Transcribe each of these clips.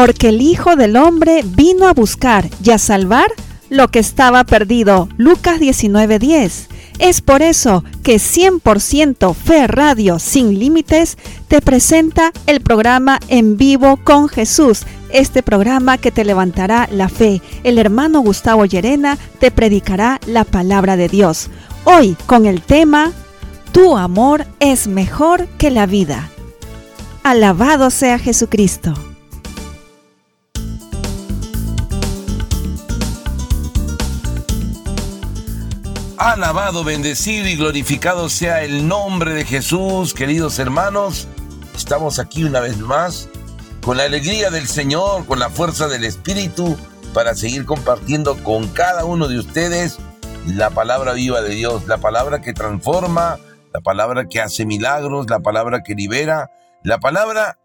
porque el Hijo del Hombre vino a buscar y a salvar lo que estaba perdido. Lucas 19:10. Es por eso que 100% Fe Radio Sin Límites te presenta el programa En Vivo con Jesús, este programa que te levantará la fe. El hermano Gustavo Llerena te predicará la palabra de Dios. Hoy con el tema Tu amor es mejor que la vida. Alabado sea Jesucristo. Alabado, bendecido y glorificado sea el nombre de Jesús, queridos hermanos. Estamos aquí una vez más con la alegría del Señor, con la fuerza del Espíritu, para seguir compartiendo con cada uno de ustedes la palabra viva de Dios, la palabra que transforma, la palabra que hace milagros, la palabra que libera, la palabra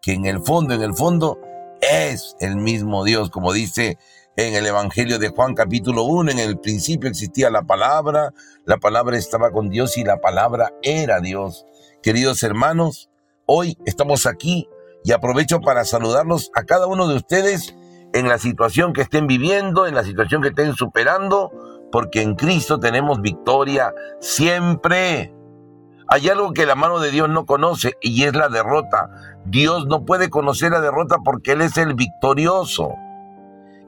que en el fondo, en el fondo, es el mismo Dios, como dice en el Evangelio de Juan capítulo 1, en el principio existía la palabra, la palabra estaba con Dios y la palabra era Dios. Queridos hermanos, hoy estamos aquí y aprovecho para saludarlos a cada uno de ustedes en la situación que estén viviendo, en la situación que estén superando, porque en Cristo tenemos victoria siempre. Hay algo que la mano de Dios no conoce y es la derrota. Dios no puede conocer la derrota porque Él es el victorioso.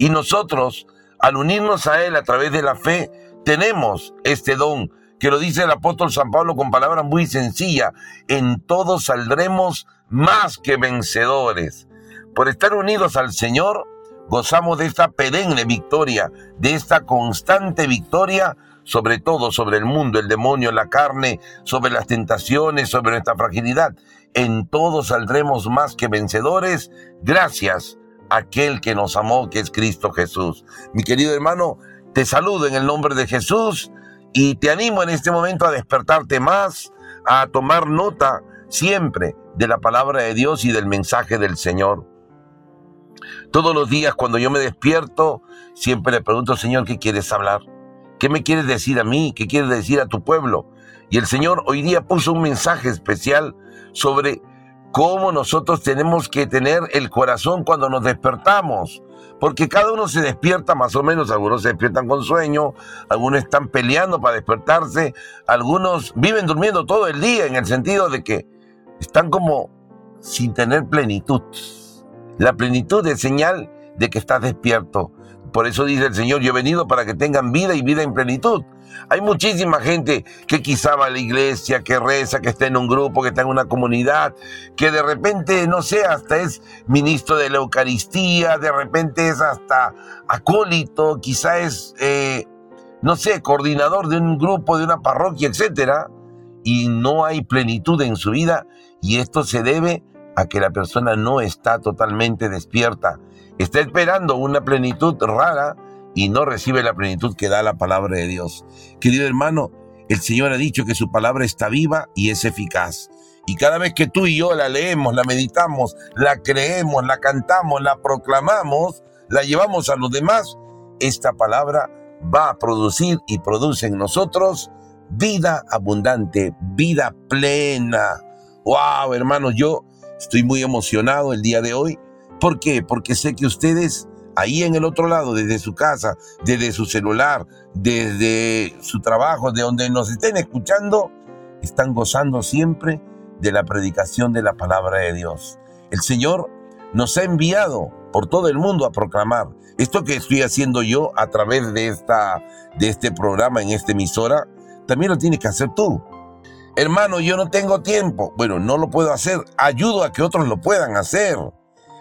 Y nosotros, al unirnos a Él a través de la fe, tenemos este don, que lo dice el apóstol San Pablo con palabras muy sencillas, en todos saldremos más que vencedores. Por estar unidos al Señor, gozamos de esta perenne victoria, de esta constante victoria, sobre todo sobre el mundo, el demonio, la carne, sobre las tentaciones, sobre nuestra fragilidad. En todos saldremos más que vencedores, gracias aquel que nos amó, que es Cristo Jesús. Mi querido hermano, te saludo en el nombre de Jesús y te animo en este momento a despertarte más, a tomar nota siempre de la palabra de Dios y del mensaje del Señor. Todos los días cuando yo me despierto, siempre le pregunto, Señor, ¿qué quieres hablar? ¿Qué me quieres decir a mí? ¿Qué quieres decir a tu pueblo? Y el Señor hoy día puso un mensaje especial sobre cómo nosotros tenemos que tener el corazón cuando nos despertamos. Porque cada uno se despierta más o menos, algunos se despiertan con sueño, algunos están peleando para despertarse, algunos viven durmiendo todo el día en el sentido de que están como sin tener plenitud. La plenitud es señal de que estás despierto. Por eso dice el Señor, yo he venido para que tengan vida y vida en plenitud. Hay muchísima gente que quizá va a la iglesia, que reza, que está en un grupo, que está en una comunidad, que de repente, no sé, hasta es ministro de la Eucaristía, de repente es hasta acólito, quizá es, eh, no sé, coordinador de un grupo, de una parroquia, etc. Y no hay plenitud en su vida y esto se debe a que la persona no está totalmente despierta. Está esperando una plenitud rara y no recibe la plenitud que da la palabra de Dios. Querido hermano, el Señor ha dicho que su palabra está viva y es eficaz. Y cada vez que tú y yo la leemos, la meditamos, la creemos, la cantamos, la proclamamos, la llevamos a los demás, esta palabra va a producir y produce en nosotros vida abundante, vida plena. ¡Wow, hermanos! Yo estoy muy emocionado el día de hoy. ¿Por qué? Porque sé que ustedes ahí en el otro lado, desde su casa, desde su celular, desde su trabajo, de donde nos estén escuchando, están gozando siempre de la predicación de la palabra de Dios. El Señor nos ha enviado por todo el mundo a proclamar. Esto que estoy haciendo yo a través de, esta, de este programa en esta emisora, también lo tienes que hacer tú. Hermano, yo no tengo tiempo. Bueno, no lo puedo hacer. Ayudo a que otros lo puedan hacer.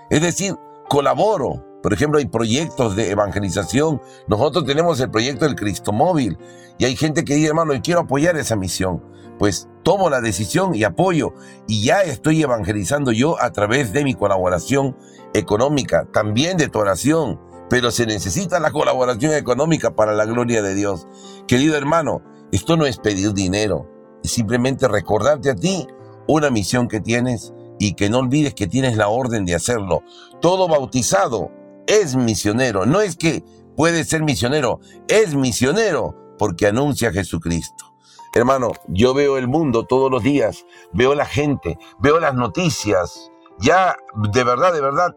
Es decir, colaboro. Por ejemplo, hay proyectos de evangelización. Nosotros tenemos el proyecto del Cristo Móvil. Y hay gente que dice, hermano, yo quiero apoyar esa misión. Pues tomo la decisión y apoyo. Y ya estoy evangelizando yo a través de mi colaboración económica, también de tu oración. Pero se necesita la colaboración económica para la gloria de Dios. Querido hermano, esto no es pedir dinero. Es simplemente recordarte a ti una misión que tienes y que no olvides que tienes la orden de hacerlo. Todo bautizado es misionero. No es que puede ser misionero, es misionero porque anuncia a Jesucristo. Hermano, yo veo el mundo todos los días, veo la gente, veo las noticias. Ya, de verdad, de verdad,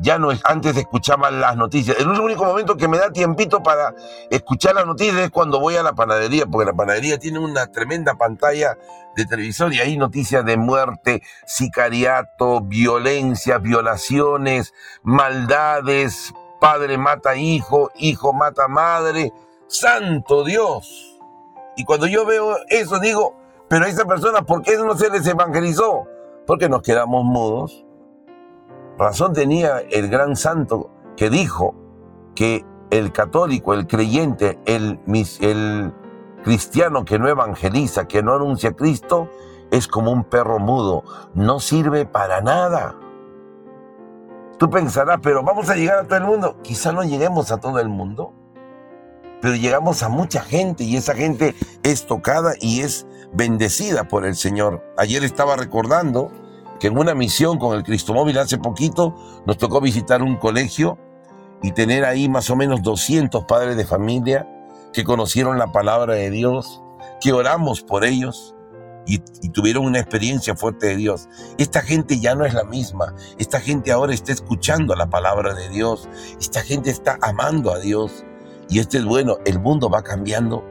ya no es, antes escuchaba las noticias. El único momento que me da tiempito para escuchar las noticias es cuando voy a la panadería, porque la panadería tiene una tremenda pantalla de televisor y hay noticias de muerte, sicariato, violencia, violaciones, maldades, padre mata hijo, hijo mata madre, santo Dios. Y cuando yo veo eso digo, pero a esa persona, ¿por qué no se les evangelizó? Porque nos quedamos mudos Razón tenía el gran santo que dijo que el católico, el creyente, el, cristiano que no evangeliza, que no anuncia a Cristo, es como un perro mudo, no sirve para nada. Tú pensarás, pero vamos a llegar a todo el mundo. Quizá no lleguemos a todo el mundo, pero llegamos a mucha gente y esa gente es tocada y es bendecida por el Señor. Ayer estaba recordando que en una misión con el Cristo Móvil hace poquito nos tocó visitar un colegio y tener ahí más o menos 200 padres de familia que conocieron la palabra de Dios, que oramos por ellos y, tuvieron una experiencia fuerte de Dios. Esta gente ya no es la misma, esta gente ahora está escuchando la palabra de Dios, esta gente está amando a Dios y esto es bueno, el mundo va cambiando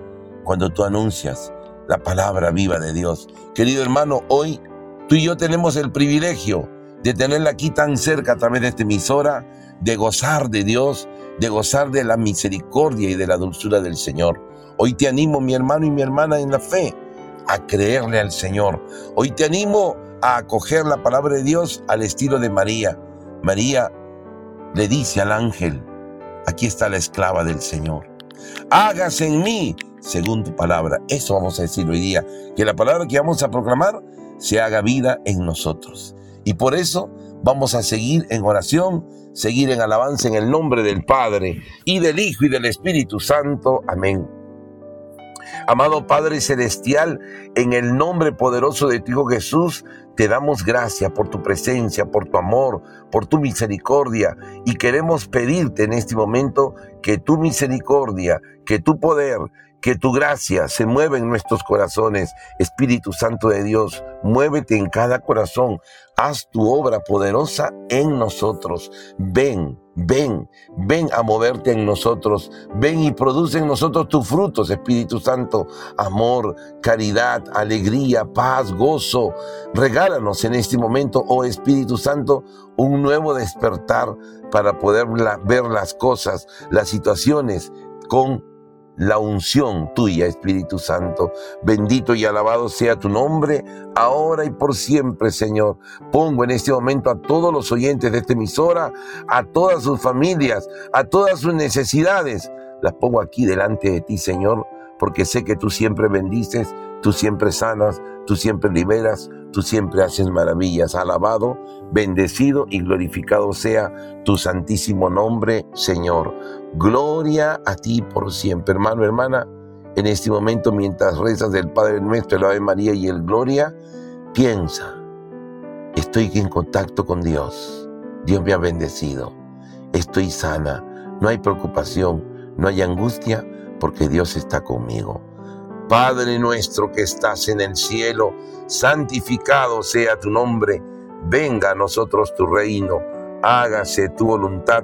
cuando tú anuncias la palabra viva de Dios. Querido hermano, hoy Tú y yo tenemos el privilegio de tenerla aquí tan cerca a través de esta emisora, de gozar de Dios, de gozar de la misericordia y de la dulzura del Señor. Hoy te animo, mi hermano y mi hermana en la fe, a creerle al Señor. Hoy te animo a acoger la palabra de Dios al estilo de María. María le dice al ángel, aquí está la esclava del Señor. Hágase en mí según tu palabra. Eso vamos a decir hoy día, que la palabra que vamos a proclamar se haga vida en nosotros. Y por eso vamos a seguir en oración, seguir en alabanza en el nombre del Padre y del Hijo y del Espíritu Santo. Amén. Amado Padre Celestial, en el nombre poderoso de tu Hijo Jesús, te damos gracias por tu presencia, por tu amor, por tu misericordia y queremos pedirte en este momento que tu misericordia, que tu poder, que tu gracia se mueva en nuestros corazones. Espíritu Santo de Dios, muévete en cada corazón. Haz tu obra poderosa en nosotros. Ven, ven, ven a moverte en nosotros. Ven y produce en nosotros tus frutos, Espíritu Santo. Amor, caridad, alegría, paz, gozo. Regálanos en este momento, oh Espíritu Santo, un nuevo despertar para poder ver las cosas, las situaciones con la unción tuya, Espíritu Santo. Bendito y alabado sea tu nombre, ahora y por siempre, Señor. Pongo en este momento a todos los oyentes de esta emisora, a todas sus familias, a todas sus necesidades. Las pongo aquí delante de ti, Señor, porque sé que tú siempre bendices, tú siempre sanas, tú siempre liberas, tú siempre haces maravillas. Alabado, bendecido y glorificado sea tu santísimo nombre, Señor. Gloria a ti por siempre, hermano, hermana. En este momento, mientras rezas del Padre Nuestro, el Ave María y el Gloria, piensa, estoy en contacto con Dios. Dios me ha bendecido. Estoy sana. No hay preocupación, no hay angustia, porque Dios está conmigo. Padre nuestro que estás en el cielo, santificado sea tu nombre, venga a nosotros tu reino, hágase tu voluntad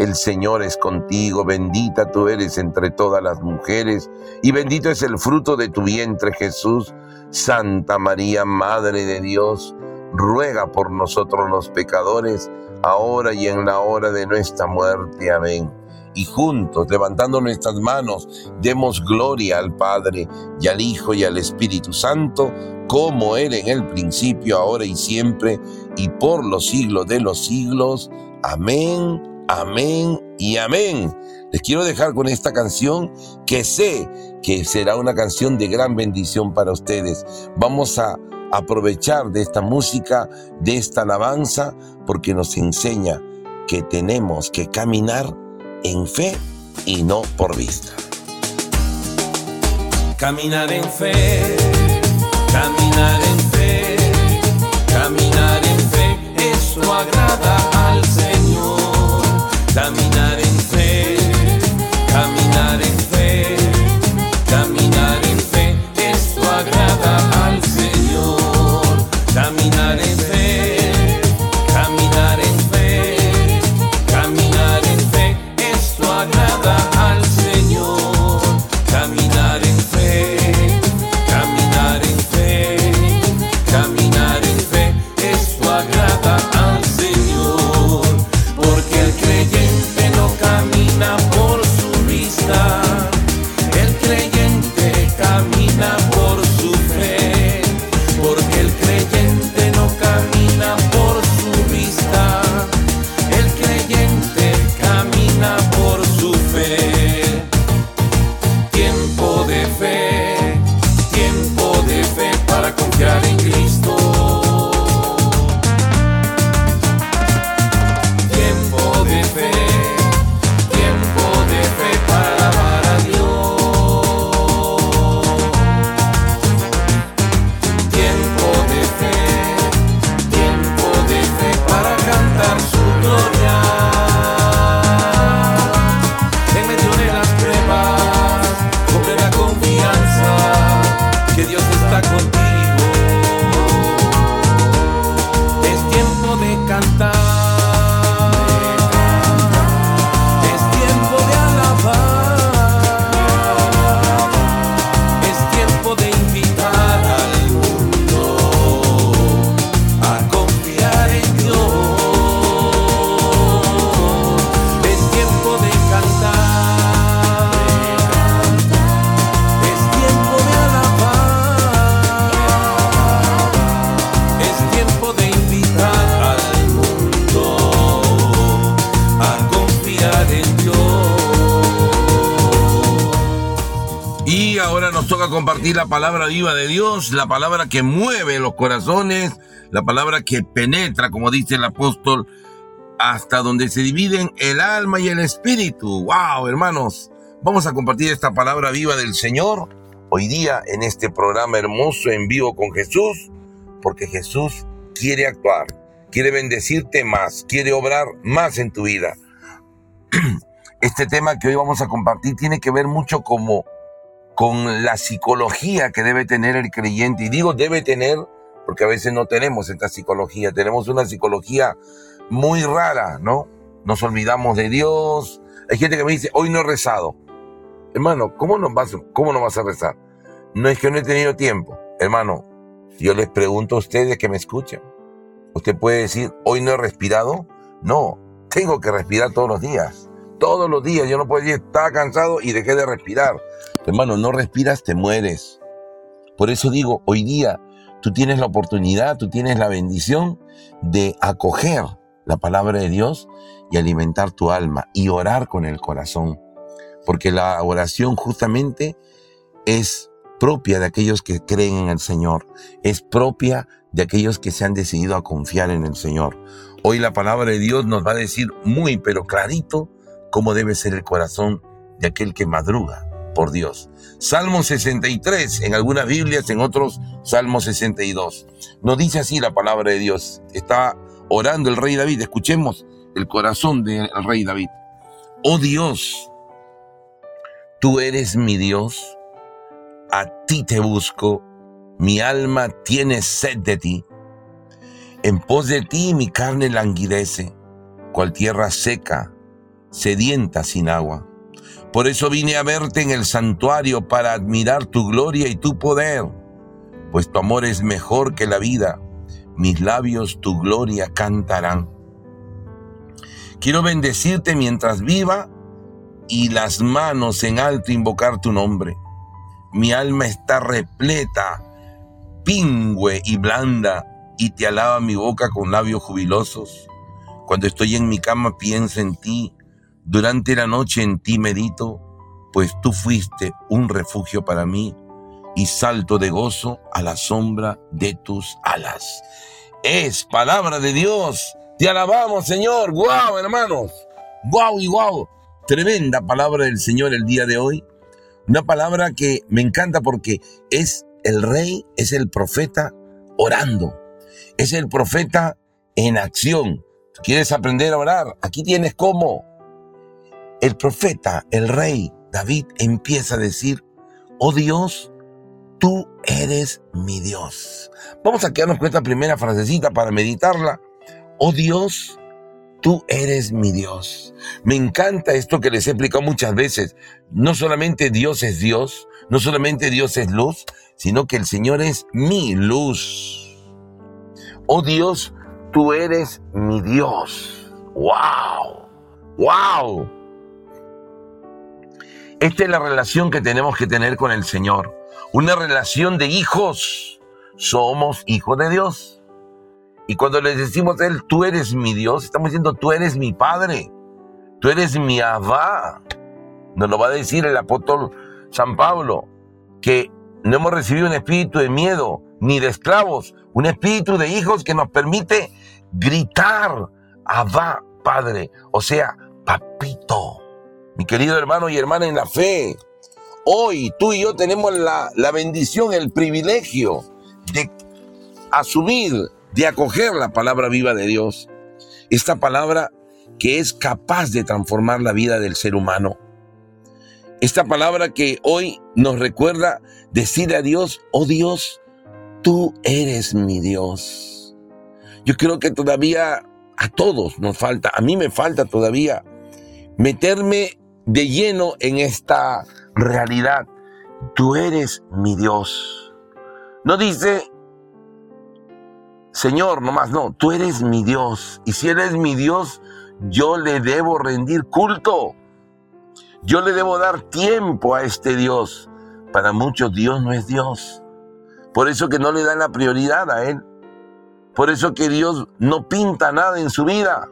el Señor es contigo, bendita tú eres entre todas las mujeres, y bendito es el fruto de tu vientre Jesús. Santa María, Madre de Dios, ruega por nosotros los pecadores, ahora y en la hora de nuestra muerte. Amén. Y juntos, levantando nuestras manos, demos gloria al Padre, y al Hijo, y al Espíritu Santo, como era en el principio, ahora y siempre, y por los siglos de los siglos. Amén Amén y amén. Les quiero dejar con esta canción que sé que será una canción de gran bendición para ustedes. Vamos a aprovechar de esta música, de esta alabanza, porque nos enseña que tenemos que caminar en fe y no por vista. Caminar en fe, caminar en fe, caminar en fe, eso agrada a. compartir la palabra viva de Dios, la palabra que mueve los corazones, la palabra que penetra, como dice el apóstol, hasta donde se dividen el alma y el espíritu. ¡Wow, hermanos! Vamos a compartir esta palabra viva del Señor hoy día en este programa hermoso en vivo con Jesús, porque Jesús quiere actuar, quiere bendecirte más, quiere obrar más en tu vida. Este tema que hoy vamos a compartir tiene que ver mucho como con la psicología que debe tener el creyente. Y digo debe tener porque a veces no tenemos esta psicología, tenemos una psicología muy rara, ¿no? Nos olvidamos de Dios. Hay gente que me dice, hoy no he rezado. Hermano, ¿cómo no vas, cómo no vas a rezar? No es que no he tenido tiempo. Hermano, yo les pregunto a ustedes que me escuchan. Usted puede decir, hoy no he respirado. No, tengo que respirar todos los días. Todos los días. Yo no puedo decir, estaba cansado y dejé de respirar. Hermano, no respiras, te mueres. Por eso digo, hoy día tú tienes la oportunidad, tú tienes la bendición de acoger la palabra de Dios y alimentar tu alma y orar con el corazón. Porque la oración justamente es propia de aquellos que creen en el Señor, es propia de aquellos que se han decidido a confiar en el Señor. Hoy la palabra de Dios nos va a decir muy, pero clarito, cómo debe ser el corazón de aquel que madruga por Dios. Salmo 63, en algunas Biblias, en otros Salmo 62. Nos dice así la palabra de Dios. Está orando el rey David. Escuchemos el corazón del rey David. Oh Dios, tú eres mi Dios, a ti te busco, mi alma tiene sed de ti. En pos de ti mi carne languidece, cual tierra seca, sedienta sin agua. Por eso vine a verte en el santuario para admirar tu gloria y tu poder, pues tu amor es mejor que la vida, mis labios tu gloria cantarán. Quiero bendecirte mientras viva y las manos en alto invocar tu nombre. Mi alma está repleta, pingüe y blanda, y te alaba mi boca con labios jubilosos. Cuando estoy en mi cama pienso en ti, durante la noche en ti medito, pues tú fuiste un refugio para mí y salto de gozo a la sombra de tus alas. Es palabra de Dios. Te alabamos, Señor. ¡Guau, hermanos! ¡Guau y guau! Tremenda palabra del Señor el día de hoy. Una palabra que me encanta porque es el rey, es el profeta orando. Es el profeta en acción. ¿Quieres aprender a orar? Aquí tienes cómo. El profeta, el rey David empieza a decir, oh Dios, tú eres mi Dios. Vamos a quedarnos con esta primera frasecita para meditarla. Oh Dios, tú eres mi Dios. Me encanta esto que les he explicado muchas veces. No solamente Dios es Dios, no solamente Dios es luz, sino que el Señor es mi luz. Oh Dios, tú eres mi Dios. ¡Wow! ¡Wow! Esta es la relación que tenemos que tener con el Señor. Una relación de hijos. Somos hijos de Dios. Y cuando le decimos a Él, tú eres mi Dios, estamos diciendo, tú eres mi Padre. Tú eres mi Abba. Nos lo va a decir el apóstol San Pablo, que no hemos recibido un espíritu de miedo ni de esclavos, un espíritu de hijos que nos permite gritar, Abba, Padre, o sea, papito. Mi querido hermano y hermana en la fe, hoy tú y yo tenemos la, la bendición, el privilegio de asumir, de acoger la palabra viva de Dios. Esta palabra que es capaz de transformar la vida del ser humano. Esta palabra que hoy nos recuerda decir a Dios, oh Dios, tú eres mi Dios. Yo creo que todavía a todos nos falta, a mí me falta todavía meterme de lleno en esta realidad. Tú eres mi Dios. No dice, Señor, nomás no, tú eres mi Dios. Y si eres mi Dios, yo le debo rendir culto. Yo le debo dar tiempo a este Dios. Para muchos Dios no es Dios. Por eso que no le dan la prioridad a Él. Por eso que Dios no pinta nada en su vida.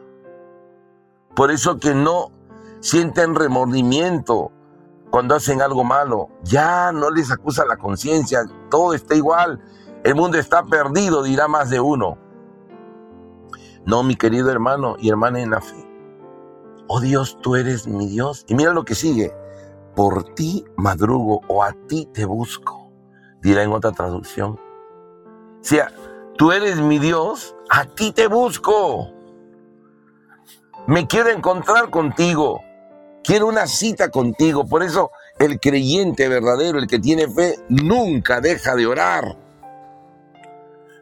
Por eso que no sienten remordimiento cuando hacen algo malo. Ya no les acusa la conciencia. Todo está igual. El mundo está perdido, dirá más de uno. No, mi querido hermano y hermana en la fe. Oh Dios, tú eres mi Dios. Y mira lo que sigue. Por ti madrugo o a ti te busco, dirá en otra traducción. O sea, tú eres mi Dios, a ti te busco. Me quiero encontrar contigo. Quiero una cita contigo. Por eso el creyente verdadero, el que tiene fe, nunca deja de orar.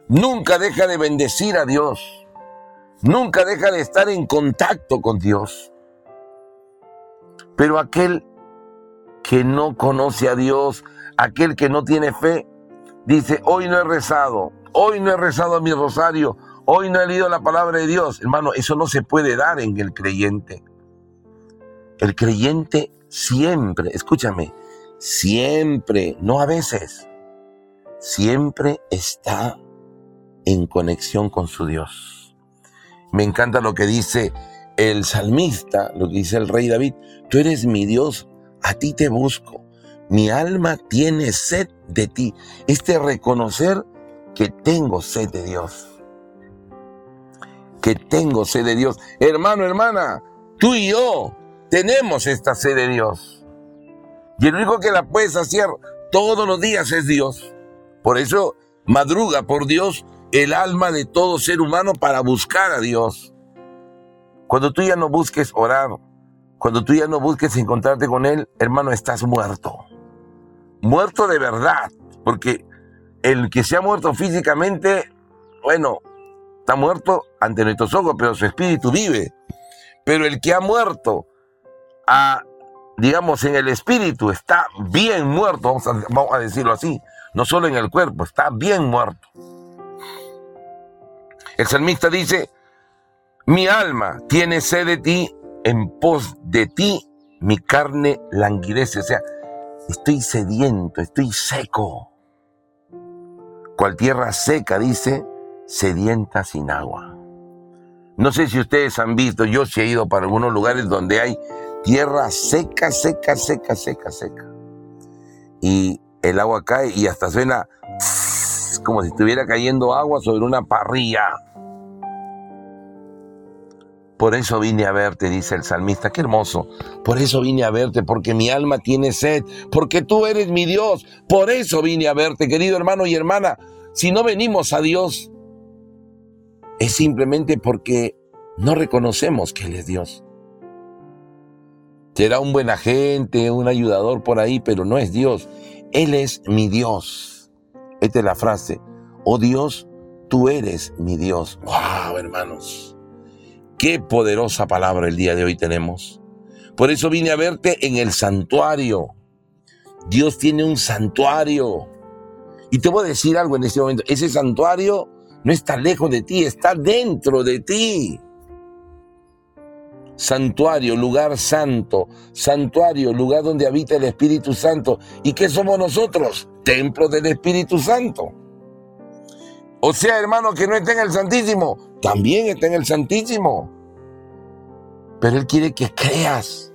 Nunca deja de bendecir a Dios. Nunca deja de estar en contacto con Dios. Pero aquel que no conoce a Dios, aquel que no tiene fe, dice, hoy no he rezado, hoy no he rezado mi rosario, hoy no he leído la palabra de Dios. Hermano, eso no se puede dar en el creyente. El creyente siempre, escúchame, siempre, no a veces, siempre está en conexión con su Dios. Me encanta lo que dice el salmista, lo que dice el rey David, tú eres mi Dios, a ti te busco, mi alma tiene sed de ti. Este reconocer que tengo sed de Dios. Que tengo sed de Dios. Hermano, hermana, tú y yo tenemos esta sed de Dios. Y el único que la puedes hacer todos los días es Dios. Por eso madruga por Dios el alma de todo ser humano para buscar a Dios. Cuando tú ya no busques orar, cuando tú ya no busques encontrarte con Él, hermano, estás muerto. Muerto de verdad, porque el que se ha muerto físicamente, bueno, está muerto ante nuestros ojos, pero su espíritu vive. Pero el que ha muerto, digamos, en el espíritu, está bien muerto, vamos a, vamos a decirlo así, no solo en el cuerpo, está bien muerto. El salmista dice, mi alma tiene sed de ti, en pos de ti mi carne languidece. O sea, estoy sediento, estoy seco. Cual tierra seca, dice, sedienta sin agua. No sé si ustedes han visto, yo sí he ido para algunos lugares donde hay tierra seca, seca, seca, seca, seca. Y el agua cae y hasta suena como si estuviera cayendo agua sobre una parrilla. Por eso vine a verte, dice el salmista. Qué hermoso. Por eso vine a verte, porque mi alma tiene sed, porque tú eres mi Dios. Por eso vine a verte, querido hermano y hermana. Si no venimos a Dios, es simplemente porque no reconocemos que Él es Dios. Será un buen agente, un ayudador por ahí, pero no es Dios. Él es mi Dios. Esta es la frase. Oh Dios, tú eres mi Dios. ¡Wow, hermanos! Qué poderosa palabra el día de hoy tenemos. Por eso vine a verte en el santuario. Dios tiene un santuario. Y te voy a decir algo en este momento. Ese santuario no está lejos de ti, está dentro de ti. Santuario, lugar santo. Santuario, lugar donde habita el Espíritu Santo. ¿Y qué somos nosotros? Templo del Espíritu Santo. O sea, hermano, que no está en el Santísimo. También está en el Santísimo. Pero Él quiere que creas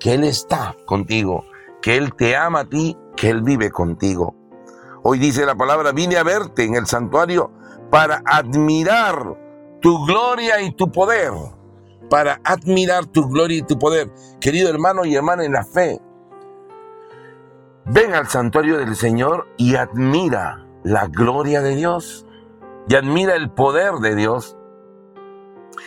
que Él está contigo, que Él te ama a ti, que Él vive contigo. Hoy dice la palabra, vine a verte en el santuario para admirar tu gloria y tu poder. Para admirar tu gloria y tu poder. Querido hermano y hermana en la fe, ven al santuario del Señor y admira la gloria de Dios y admira el poder de Dios.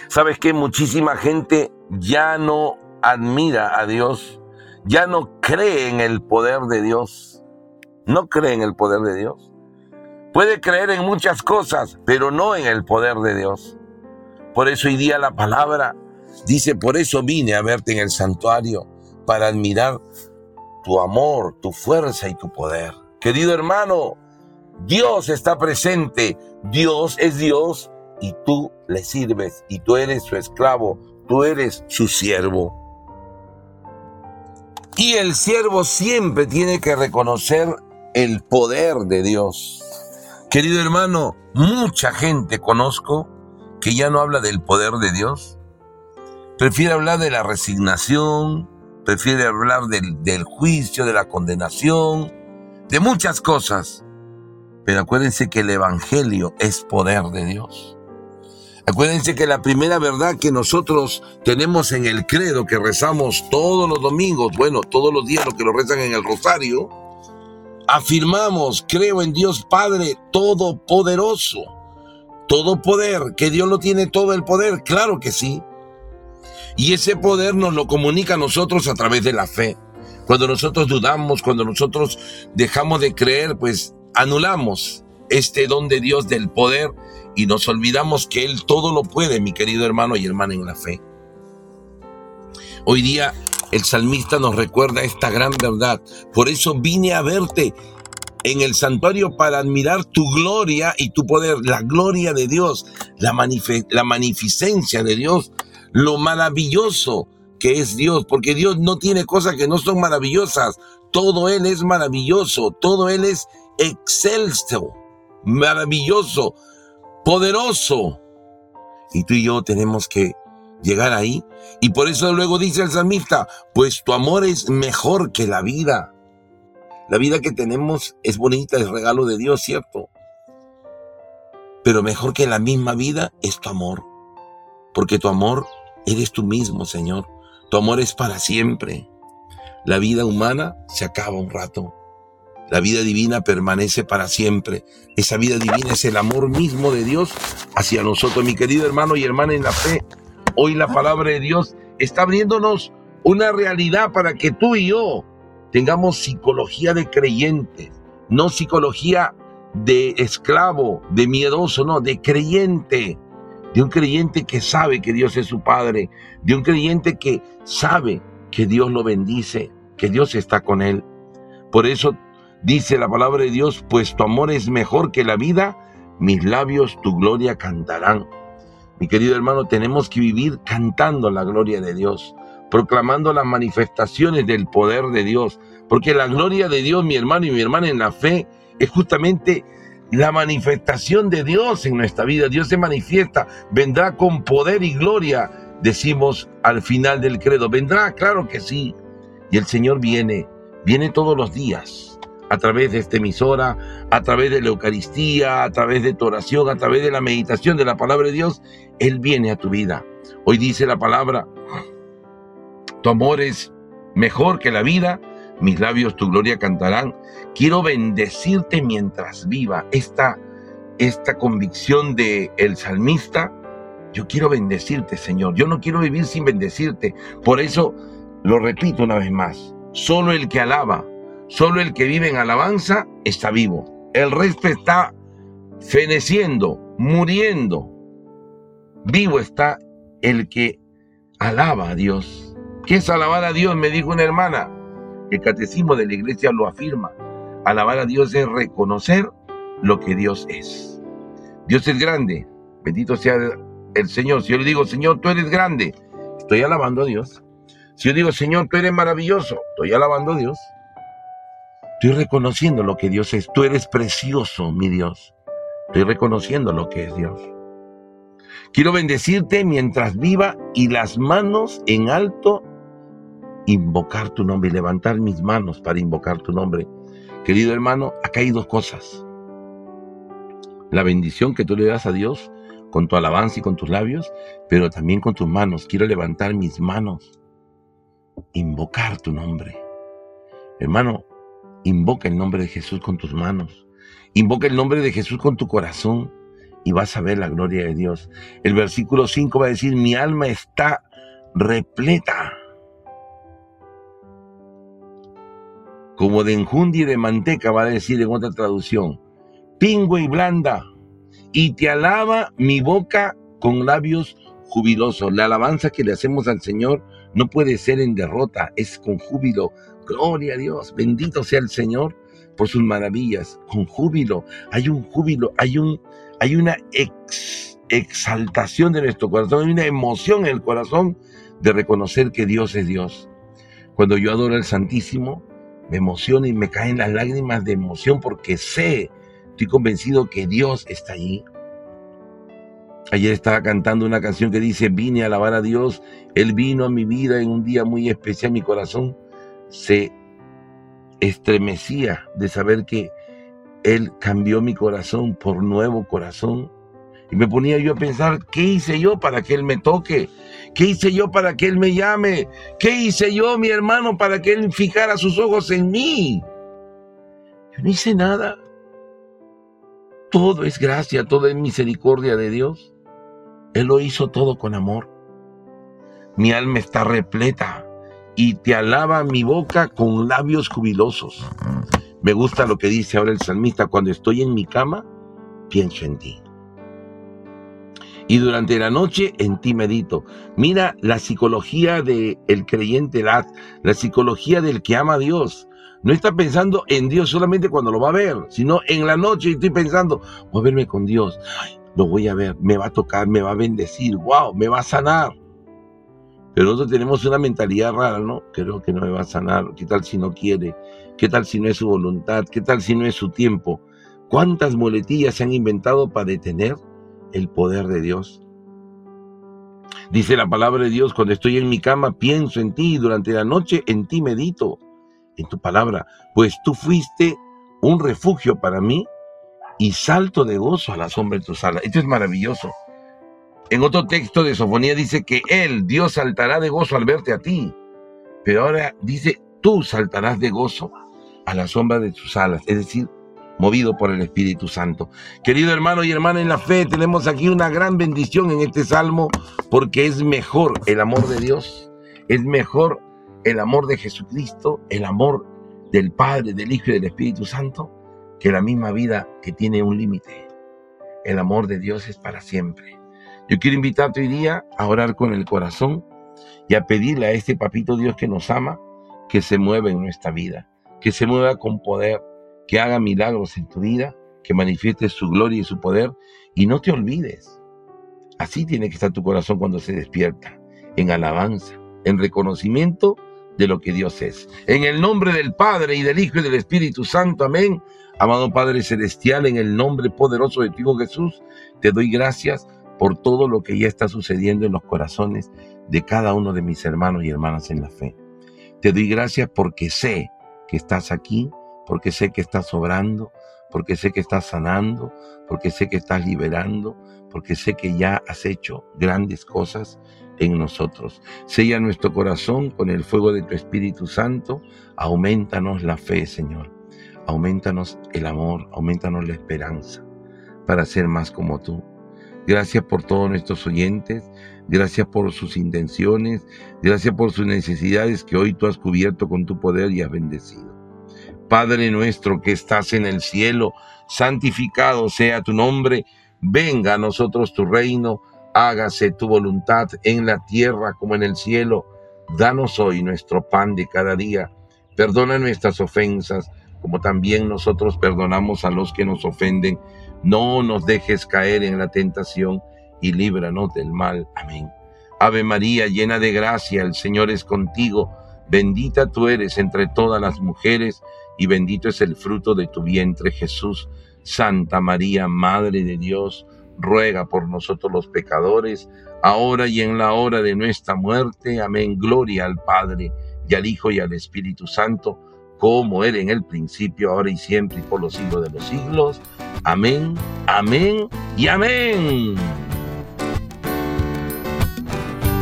¿Sabes que Muchísima gente ya no admira a Dios, ya no cree en el poder de Dios. No cree en el poder de Dios. Puede creer en muchas cosas, pero no en el poder de Dios. Por eso hoy día la palabra dice, por eso vine a verte en el santuario, para admirar tu amor, tu fuerza y tu poder. Querido hermano, Dios está presente, Dios es Dios y tú le sirves y tú eres su esclavo, tú eres su siervo. Y el siervo siempre tiene que reconocer el poder de Dios. Querido hermano, mucha gente conozco que ya no habla del poder de Dios. Prefiere hablar de la resignación, prefiere hablar del, del juicio, de la condenación, de muchas cosas. Pero acuérdense que el Evangelio es poder de Dios. Acuérdense que la primera verdad que nosotros tenemos en el credo que rezamos todos los domingos, bueno, todos los días los que lo rezan en el rosario, afirmamos, creo en Dios Padre Todopoderoso, todo poder, que Dios lo tiene todo el poder, claro que sí. Y ese poder nos lo comunica a nosotros a través de la fe. Cuando nosotros dudamos, cuando nosotros dejamos de creer, pues anulamos este don de Dios del poder y nos olvidamos que Él todo lo puede, mi querido hermano y hermana en la fe. Hoy día el salmista nos recuerda esta gran verdad. Por eso vine a verte en el santuario para admirar tu gloria y tu poder, la gloria de Dios, la, la magnificencia de Dios, lo maravilloso que es Dios, porque Dios no tiene cosas que no son maravillosas. Todo Él es maravilloso, todo Él es excelso, maravilloso, poderoso. Y tú y yo tenemos que llegar ahí. Y por eso luego dice el salmista, pues tu amor es mejor que la vida. La vida que tenemos es bonita, es regalo de Dios, ¿cierto? Pero mejor que la misma vida es tu amor. Porque tu amor eres tú mismo, Señor. Tu amor es para siempre. La vida humana se acaba un rato. La vida divina permanece para siempre. Esa vida divina es el amor mismo de Dios hacia nosotros. Mi querido hermano y hermana en la fe, hoy la palabra de Dios está abriéndonos una realidad para que tú y yo tengamos psicología de creyente, no psicología de esclavo, de miedoso, no, de creyente, de un creyente que sabe que Dios es su Padre, de un creyente que sabe que Dios lo bendice, que Dios está con él. Por eso Dice la palabra de Dios, pues tu amor es mejor que la vida, mis labios tu gloria cantarán. Mi querido hermano, tenemos que vivir cantando la gloria de Dios, proclamando las manifestaciones del poder de Dios, porque la gloria de Dios, mi hermano y mi hermana en la fe, es justamente la manifestación de Dios en nuestra vida. Dios se manifiesta, vendrá con poder y gloria, decimos al final del credo. Vendrá, claro que sí. Y el Señor viene, viene todos los días a través de esta emisora, a través de la Eucaristía, a través de tu oración, a través de la meditación de la palabra de Dios, Él viene a tu vida. Hoy dice la palabra, tu amor es mejor que la vida, mis labios tu gloria cantarán. Quiero bendecirte mientras viva. Esta esta convicción de el salmista, yo quiero bendecirte, Señor. Yo no quiero vivir sin bendecirte. Por eso lo repito una vez más. Solo el que alaba, solo el que vive en alabanza está vivo. El resto está feneciendo, muriendo. Vivo está el que alaba a Dios. ¿Qué es alabar a Dios? Me dijo una hermana. El catecismo de la iglesia lo afirma. Alabar a Dios es reconocer lo que Dios es. Dios es grande. Bendito sea el Señor. Si yo le digo, Señor, tú eres grande, estoy alabando a Dios. Si yo digo, Señor, tú eres maravilloso, estoy alabando a Dios. Estoy reconociendo lo que Dios es. Tú eres precioso, mi Dios. Estoy reconociendo lo que es Dios. Quiero bendecirte mientras viva y las manos en alto, invocar tu nombre y levantar mis manos para invocar tu nombre. Querido hermano, acá hay dos cosas. La bendición que tú le das a Dios con tu alabanza y con tus labios, pero también con tus manos. Quiero levantar mis manos, invocar tu nombre. Hermano, invoca el nombre de Jesús con tus manos. Invoca el nombre de Jesús con tu corazón y vas a ver la gloria de Dios. El versículo 5 va a decir, mi alma está repleta. Como de enjundia y de manteca va a decir en otra traducción, pingüe y blanda, y te alaba mi boca con labios jubilosos. La alabanza que le hacemos al Señor no puede ser en derrota, es con júbilo. Gloria a Dios, bendito sea el Señor por sus maravillas, con júbilo. Hay un júbilo, hay un hay una exaltación de nuestro corazón, hay una emoción en el corazón de reconocer que Dios es Dios. Cuando yo adoro al Santísimo, me emociona y me caen las lágrimas de emoción porque sé, estoy convencido que Dios está allí. Ayer estaba cantando una canción que dice, vine a alabar a Dios, Él vino a mi vida en un día muy especial, mi corazón se estremecía de saber que él cambió mi corazón por nuevo corazón. Y me ponía yo a pensar, ¿qué hice yo para que Él me toque? ¿Qué hice yo para que Él me llame? ¿Qué hice yo, mi hermano, para que Él fijara sus ojos en mí? Yo no hice nada. Todo es gracia, todo es misericordia de Dios. Él lo hizo todo con amor. Mi alma está repleta y te alaba mi boca con labios jubilosos. Me gusta lo que dice ahora el salmista, cuando estoy en mi cama, pienso en ti. Y durante la noche en ti medito. Mira la psicología del el creyente, la, la psicología del que ama a Dios. No está pensando en Dios solamente cuando lo va a ver, sino en la noche estoy pensando, voy a verme con Dios. lo voy a ver, me va a tocar, me va a bendecir, wow, me va a sanar. Pero nosotros tenemos una mentalidad rara, ¿no? Creo que no me va a sanar. ¿Qué tal si no quiere? ¿Qué tal si no es su voluntad? ¿Qué tal si no es su tiempo? ¿Cuántas muletillas se han inventado para detener el poder de Dios? Dice la palabra de Dios, cuando estoy en mi cama pienso en ti y durante la noche en ti medito, en tu palabra, pues tú fuiste un refugio para mí y salto de gozo a la sombra de tus alas. Esto es maravilloso. En otro texto de Sofonía dice que Él, Dios, saltará de gozo al verte a ti. Pero ahora dice, tú saltarás de gozo a la sombra de tus alas, es decir, movido por el Espíritu Santo. Querido hermano y hermana en la fe, tenemos aquí una gran bendición en este salmo porque es mejor el amor de Dios, es mejor el amor de Jesucristo, el amor del Padre, del Hijo y del Espíritu Santo, que la misma vida que tiene un límite. El amor de Dios es para siempre. Yo quiero invitarte hoy día a orar con el corazón y a pedirle a este papito Dios que nos ama que se mueva en nuestra vida, que se mueva con poder, que haga milagros en tu vida, que manifieste su gloria y su poder y no te olvides. Así tiene que estar tu corazón cuando se despierta, en alabanza, en reconocimiento de lo que Dios es. En el nombre del Padre y del Hijo y del Espíritu Santo, amén. Amado Padre Celestial, en el nombre poderoso de ti, Jesús, te doy gracias por todo lo que ya está sucediendo en los corazones de cada uno de mis hermanos y hermanas en la fe. Te doy gracias porque sé que estás aquí, porque sé que estás obrando, porque sé que estás sanando, porque sé que estás liberando, porque sé que ya has hecho grandes cosas en nosotros. Sella nuestro corazón con el fuego de tu Espíritu Santo, aumentanos la fe, Señor. Aumentanos el amor, aumentanos la esperanza. para ser más como tú. Gracias por todos nuestros oyentes, gracias por sus intenciones, gracias por sus necesidades que hoy tú has cubierto con tu poder y has bendecido. Padre nuestro que estás en el cielo, santificado sea tu nombre, venga a nosotros tu reino, hágase tu voluntad en la tierra como en el cielo. Danos hoy nuestro pan de cada día, perdona nuestras ofensas, como también nosotros perdonamos a los que nos ofenden no nos dejes caer en la tentación y líbranos del mal. Amén. Ave María, llena de gracia, el Señor es contigo. Bendita tú eres entre todas las mujeres y bendito es el fruto de tu vientre Jesús. Santa María, Madre de Dios, ruega por nosotros los pecadores, ahora y en la hora de nuestra muerte. Amén. Gloria al Padre y al Hijo y al Espíritu Santo como era en el principio, ahora y siempre, y por los siglos de los siglos. Amén, amén y amén.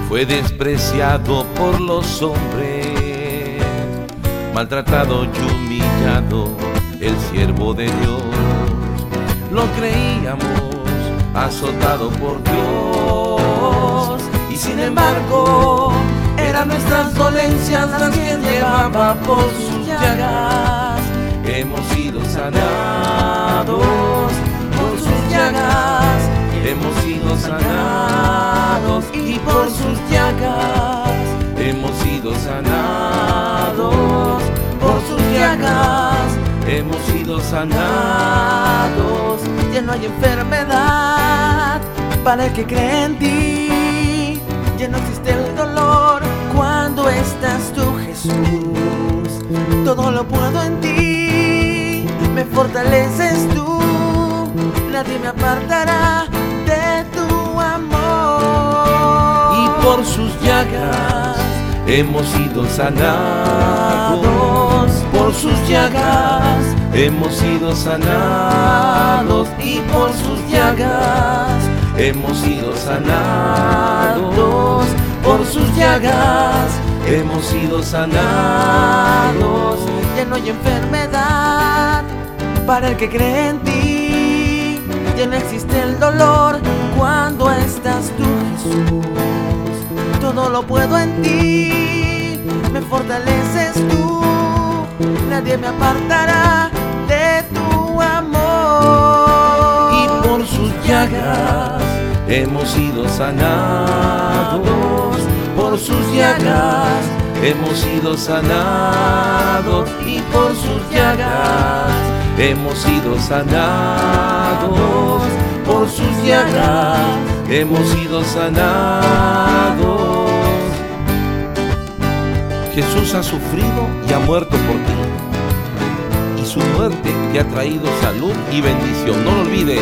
Fue despreciado por los hombres, maltratado y humillado, el siervo de Dios. Lo creíamos azotado por Dios, y sin embargo, eran nuestras dolencias las que llevaba por su hemos sido sanados por sus llagas, hemos sido sanados y por sus llagas hemos sido sanados por sus llagas, hemos sido sanados. Ya no hay enfermedad para el que cree en ti, ya no existe el dolor cuando estás tú Jesús. Todo lo puedo en ti, me fortaleces tú, nadie me apartará de tu amor. Y por sus llagas hemos sido sanados, por sus llagas hemos sido sanados y por sus llagas hemos sido sanados, por sus llagas hemos sido sanados. Ya no hay enfermedad para el que cree en ti. Ya no existe el dolor cuando estás tú, Jesús. Todo lo puedo en ti, me fortaleces tú. Nadie me apartará de tu amor. Y por sus llagas hemos sido sanados por sus llagas hemos sido sanados y por sus llagas hemos sido sanados, por sus llagas hemos sido sanados. Jesús ha sufrido y ha muerto por ti. Y su muerte te ha traído salud y bendición. No lo olvides.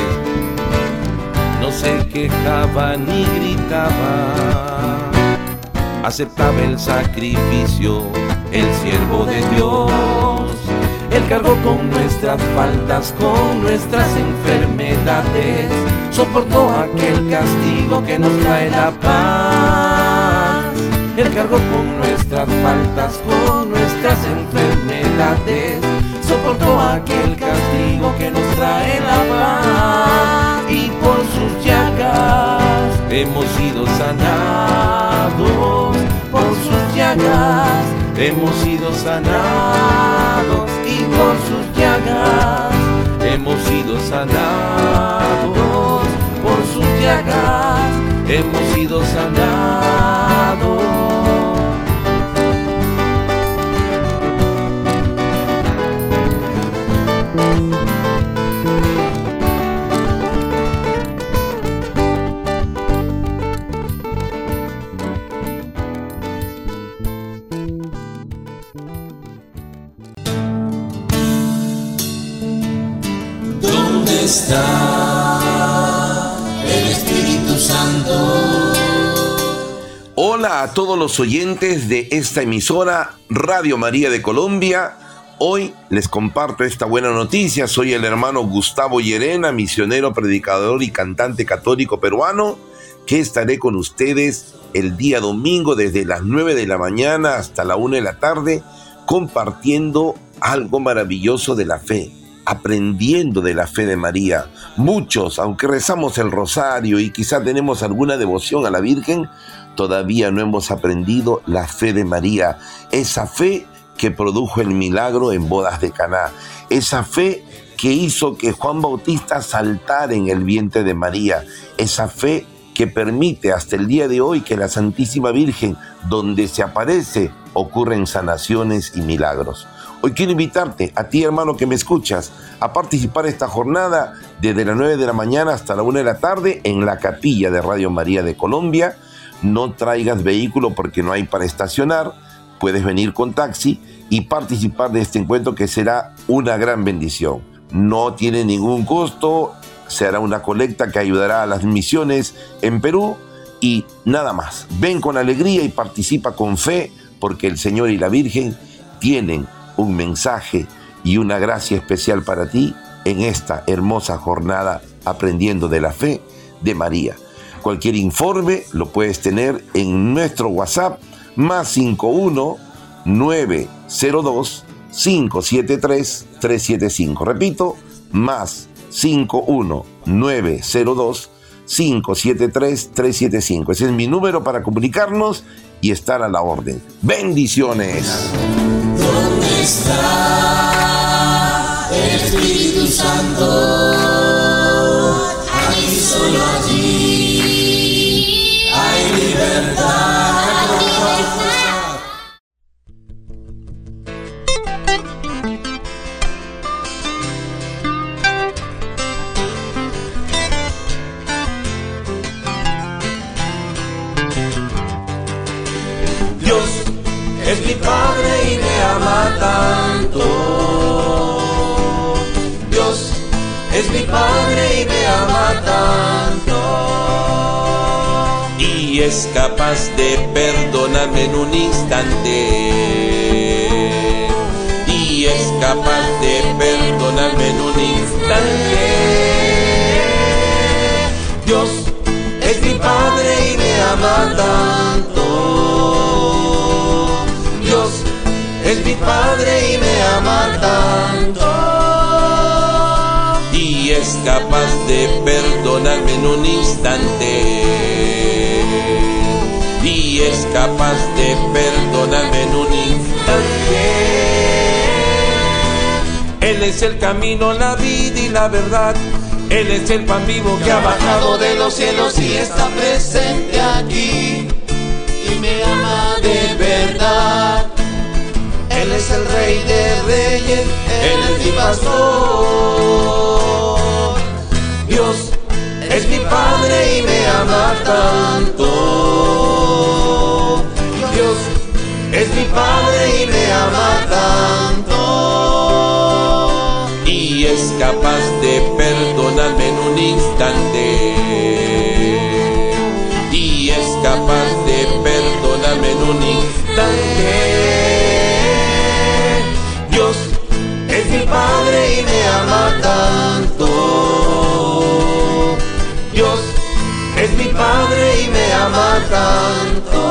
No se quejaba ni gritaba aceptaba el sacrificio, el siervo de Dios. Él cargó con nuestras faltas, con nuestras enfermedades, soportó aquel castigo que nos trae la paz. Él cargó con nuestras faltas, con nuestras enfermedades, soportó aquel castigo que nos trae la paz. Y por sus llagas hemos sido sanados por sus llagas, hemos sido sanados y por sus llagas hemos sido sanados por sus llagas, hemos sido sanados. El Espíritu Santo. Hola a todos los oyentes de esta emisora Radio María de Colombia. Hoy les comparto esta buena noticia. Soy el hermano Gustavo Llerena, misionero, predicador y cantante católico peruano, que estaré con ustedes el día domingo desde las 9 de la mañana hasta la 1 de la tarde, compartiendo algo maravilloso de la fe aprendiendo de la fe de María. Muchos, aunque rezamos el rosario y quizá tenemos alguna devoción a la Virgen, todavía no hemos aprendido la fe de María, esa fe que produjo el milagro en bodas de Caná, esa fe que hizo que Juan Bautista saltara en el vientre de María, esa fe que permite hasta el día de hoy que la Santísima Virgen, donde se aparece, ocurren sanaciones y milagros. Hoy quiero invitarte, a ti hermano que me escuchas, a participar esta jornada desde las 9 de la mañana hasta la 1 de la tarde en la capilla de Radio María de Colombia. No traigas vehículo porque no hay para estacionar, puedes venir con taxi y participar de este encuentro que será una gran bendición. No tiene ningún costo, se hará una colecta que ayudará a las misiones en Perú y nada más. Ven con alegría y participa con fe porque el Señor y la Virgen tienen un mensaje y una gracia especial para ti en esta hermosa jornada aprendiendo de la fe de María. Cualquier informe lo puedes tener en nuestro WhatsApp más 51 902 573 375. Repito, más 51 902 573 375. Ese es mi número para comunicarnos y estar a la orden. Bendiciones. ¿Dónde está el Espíritu Santo? Aquí solo allí hay libertad. Dios es mi Padre y me ama tanto. Y es capaz de perdonarme en un instante. Y es capaz de perdonarme en un instante. Dios es mi Padre y me ama tanto. Padre y me ama tanto. Y es capaz de perdonarme en un instante. Y es capaz de perdonarme en un instante. Él es el camino, la vida y la verdad. Él es el pan vivo que ha bajado de los cielos y está presente aquí. El rey de reyes, Él es mi pastor. Dios es mi Padre y me ama tanto. Dios es mi Padre y me ama tanto. Y es capaz de perdonarme en un instante. Tanto. Dios es mi Padre y me ama tanto.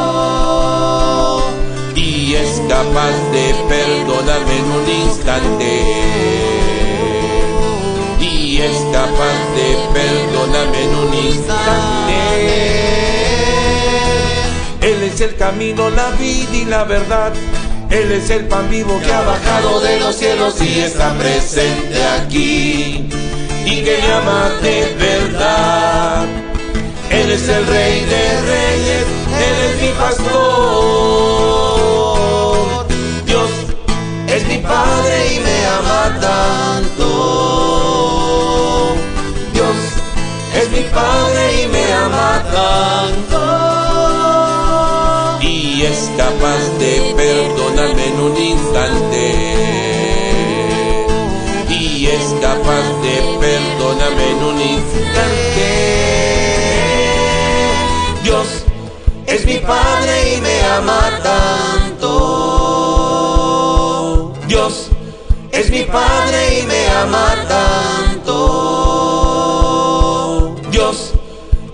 Y es capaz de perdonarme en un instante. Y es capaz de perdonarme en un instante. Él es el camino, la vida y la verdad él es el pan vivo que ha bajado de los cielos y está presente aquí y que me ama de verdad. Él es el rey de reyes, Él es mi pastor. Dios es mi padre y me ama tanto. Dios es mi padre y me ama tanto y es capaz de perdonarme en un instante. Y es capaz de perdonarme en un instante. Dios es mi Padre y me ama tanto. Dios es mi Padre y me ama tanto. Dios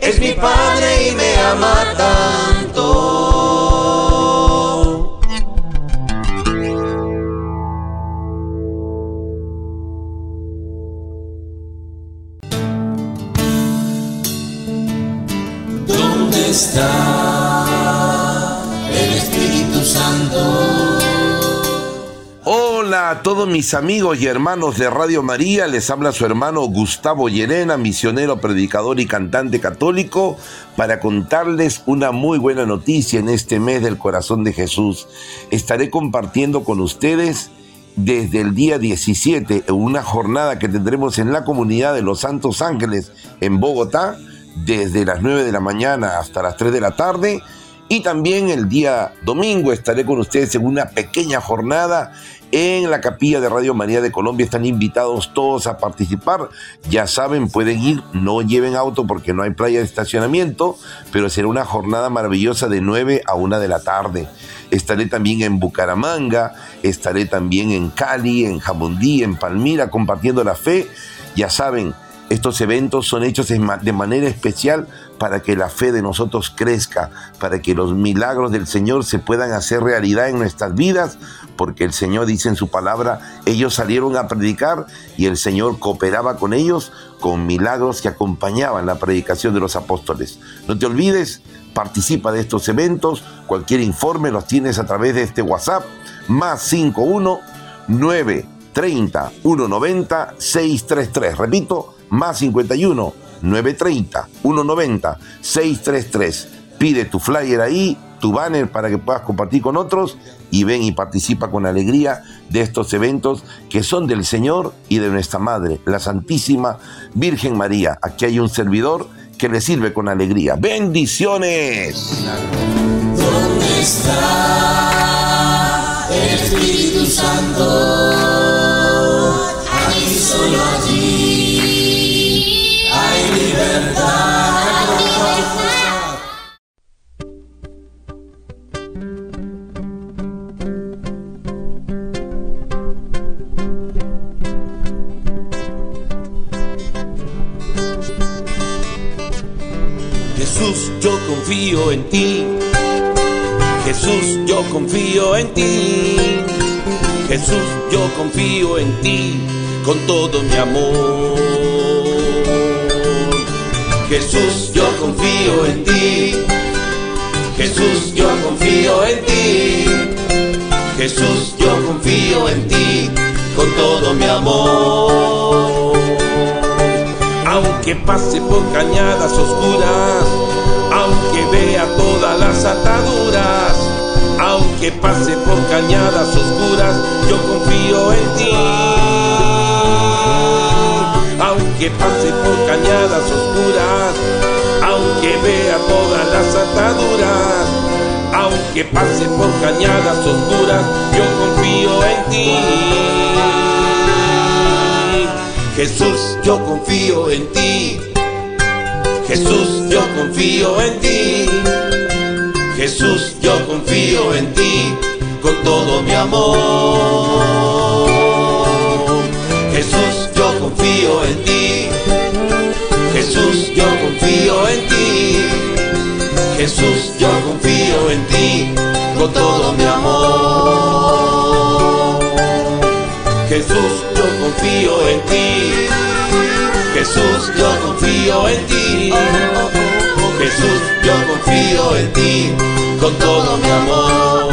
es mi Padre y me ama tanto. El Espíritu Santo? Hola a todos mis amigos y hermanos de Radio María, les habla su hermano Gustavo Llerena, misionero, predicador y cantante católico, para contarles una muy buena noticia en este mes del corazón de Jesús. Estaré compartiendo con ustedes desde el día 17 en una jornada que tendremos en la comunidad de los Santos Ángeles en Bogotá, desde las 9 de la mañana hasta las 3 de la tarde. Y también el día domingo estaré con ustedes en una pequeña jornada en la capilla de Radio María de Colombia. Están invitados todos a participar. Ya saben, pueden ir, no lleven auto porque no hay playa de estacionamiento, pero será una jornada maravillosa de 9 a 1 de la tarde. Estaré también en Bucaramanga, estaré también en Cali, en Jamundí, en Palmira, compartiendo la fe. Ya saben, estos eventos son hechos de manera especial para que la fe de nosotros crezca, para que los milagros del Señor se puedan hacer realidad en nuestras vidas, porque el Señor dice en su palabra, ellos salieron a predicar y el Señor cooperaba con ellos con milagros que acompañaban la predicación de los apóstoles. No te olvides, participa de estos eventos, cualquier informe los tienes a través de este WhatsApp, más 51 930 190 633. Repito, más 51 930 190 633. Pide tu flyer ahí, tu banner para que puedas compartir con otros y ven y participa con alegría de estos eventos que son del Señor y de nuestra Madre, la Santísima Virgen María. Aquí hay un servidor que le sirve con alegría. Bendiciones. ¿Dónde está el Espíritu Santo? Solo allí. Jesús, yo confío en ti. Jesús, yo confío en ti. Jesús, yo confío en ti con todo mi amor. Jesús, yo confío en ti. Jesús, yo confío en ti. Jesús, yo confío en ti con todo mi amor. Aunque pase por cañadas oscuras, aunque vea todas las ataduras, aunque pase por cañadas oscuras, yo confío en ti. Aunque pase por cañadas oscuras, aunque vea todas las ataduras, aunque pase por cañadas oscuras, yo confío en ti. Jesús, yo confío en ti. Jesús, yo confío en ti. Jesús, yo confío en ti con todo mi amor. Jesús, confío en ti. Jesús, yo confío en ti. Jesús, yo confío en ti con todo mi amor. Jesús, yo confío en ti. Jesús, yo confío en ti. Jesús, yo confío en ti con todo mi amor.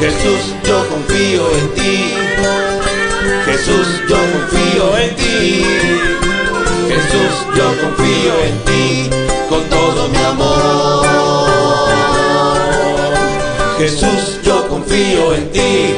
Jesús, yo confío en ti. Jesús, yo confío en ti. Jesús, yo confío en ti con todo mi amor. Jesús, yo confío en ti.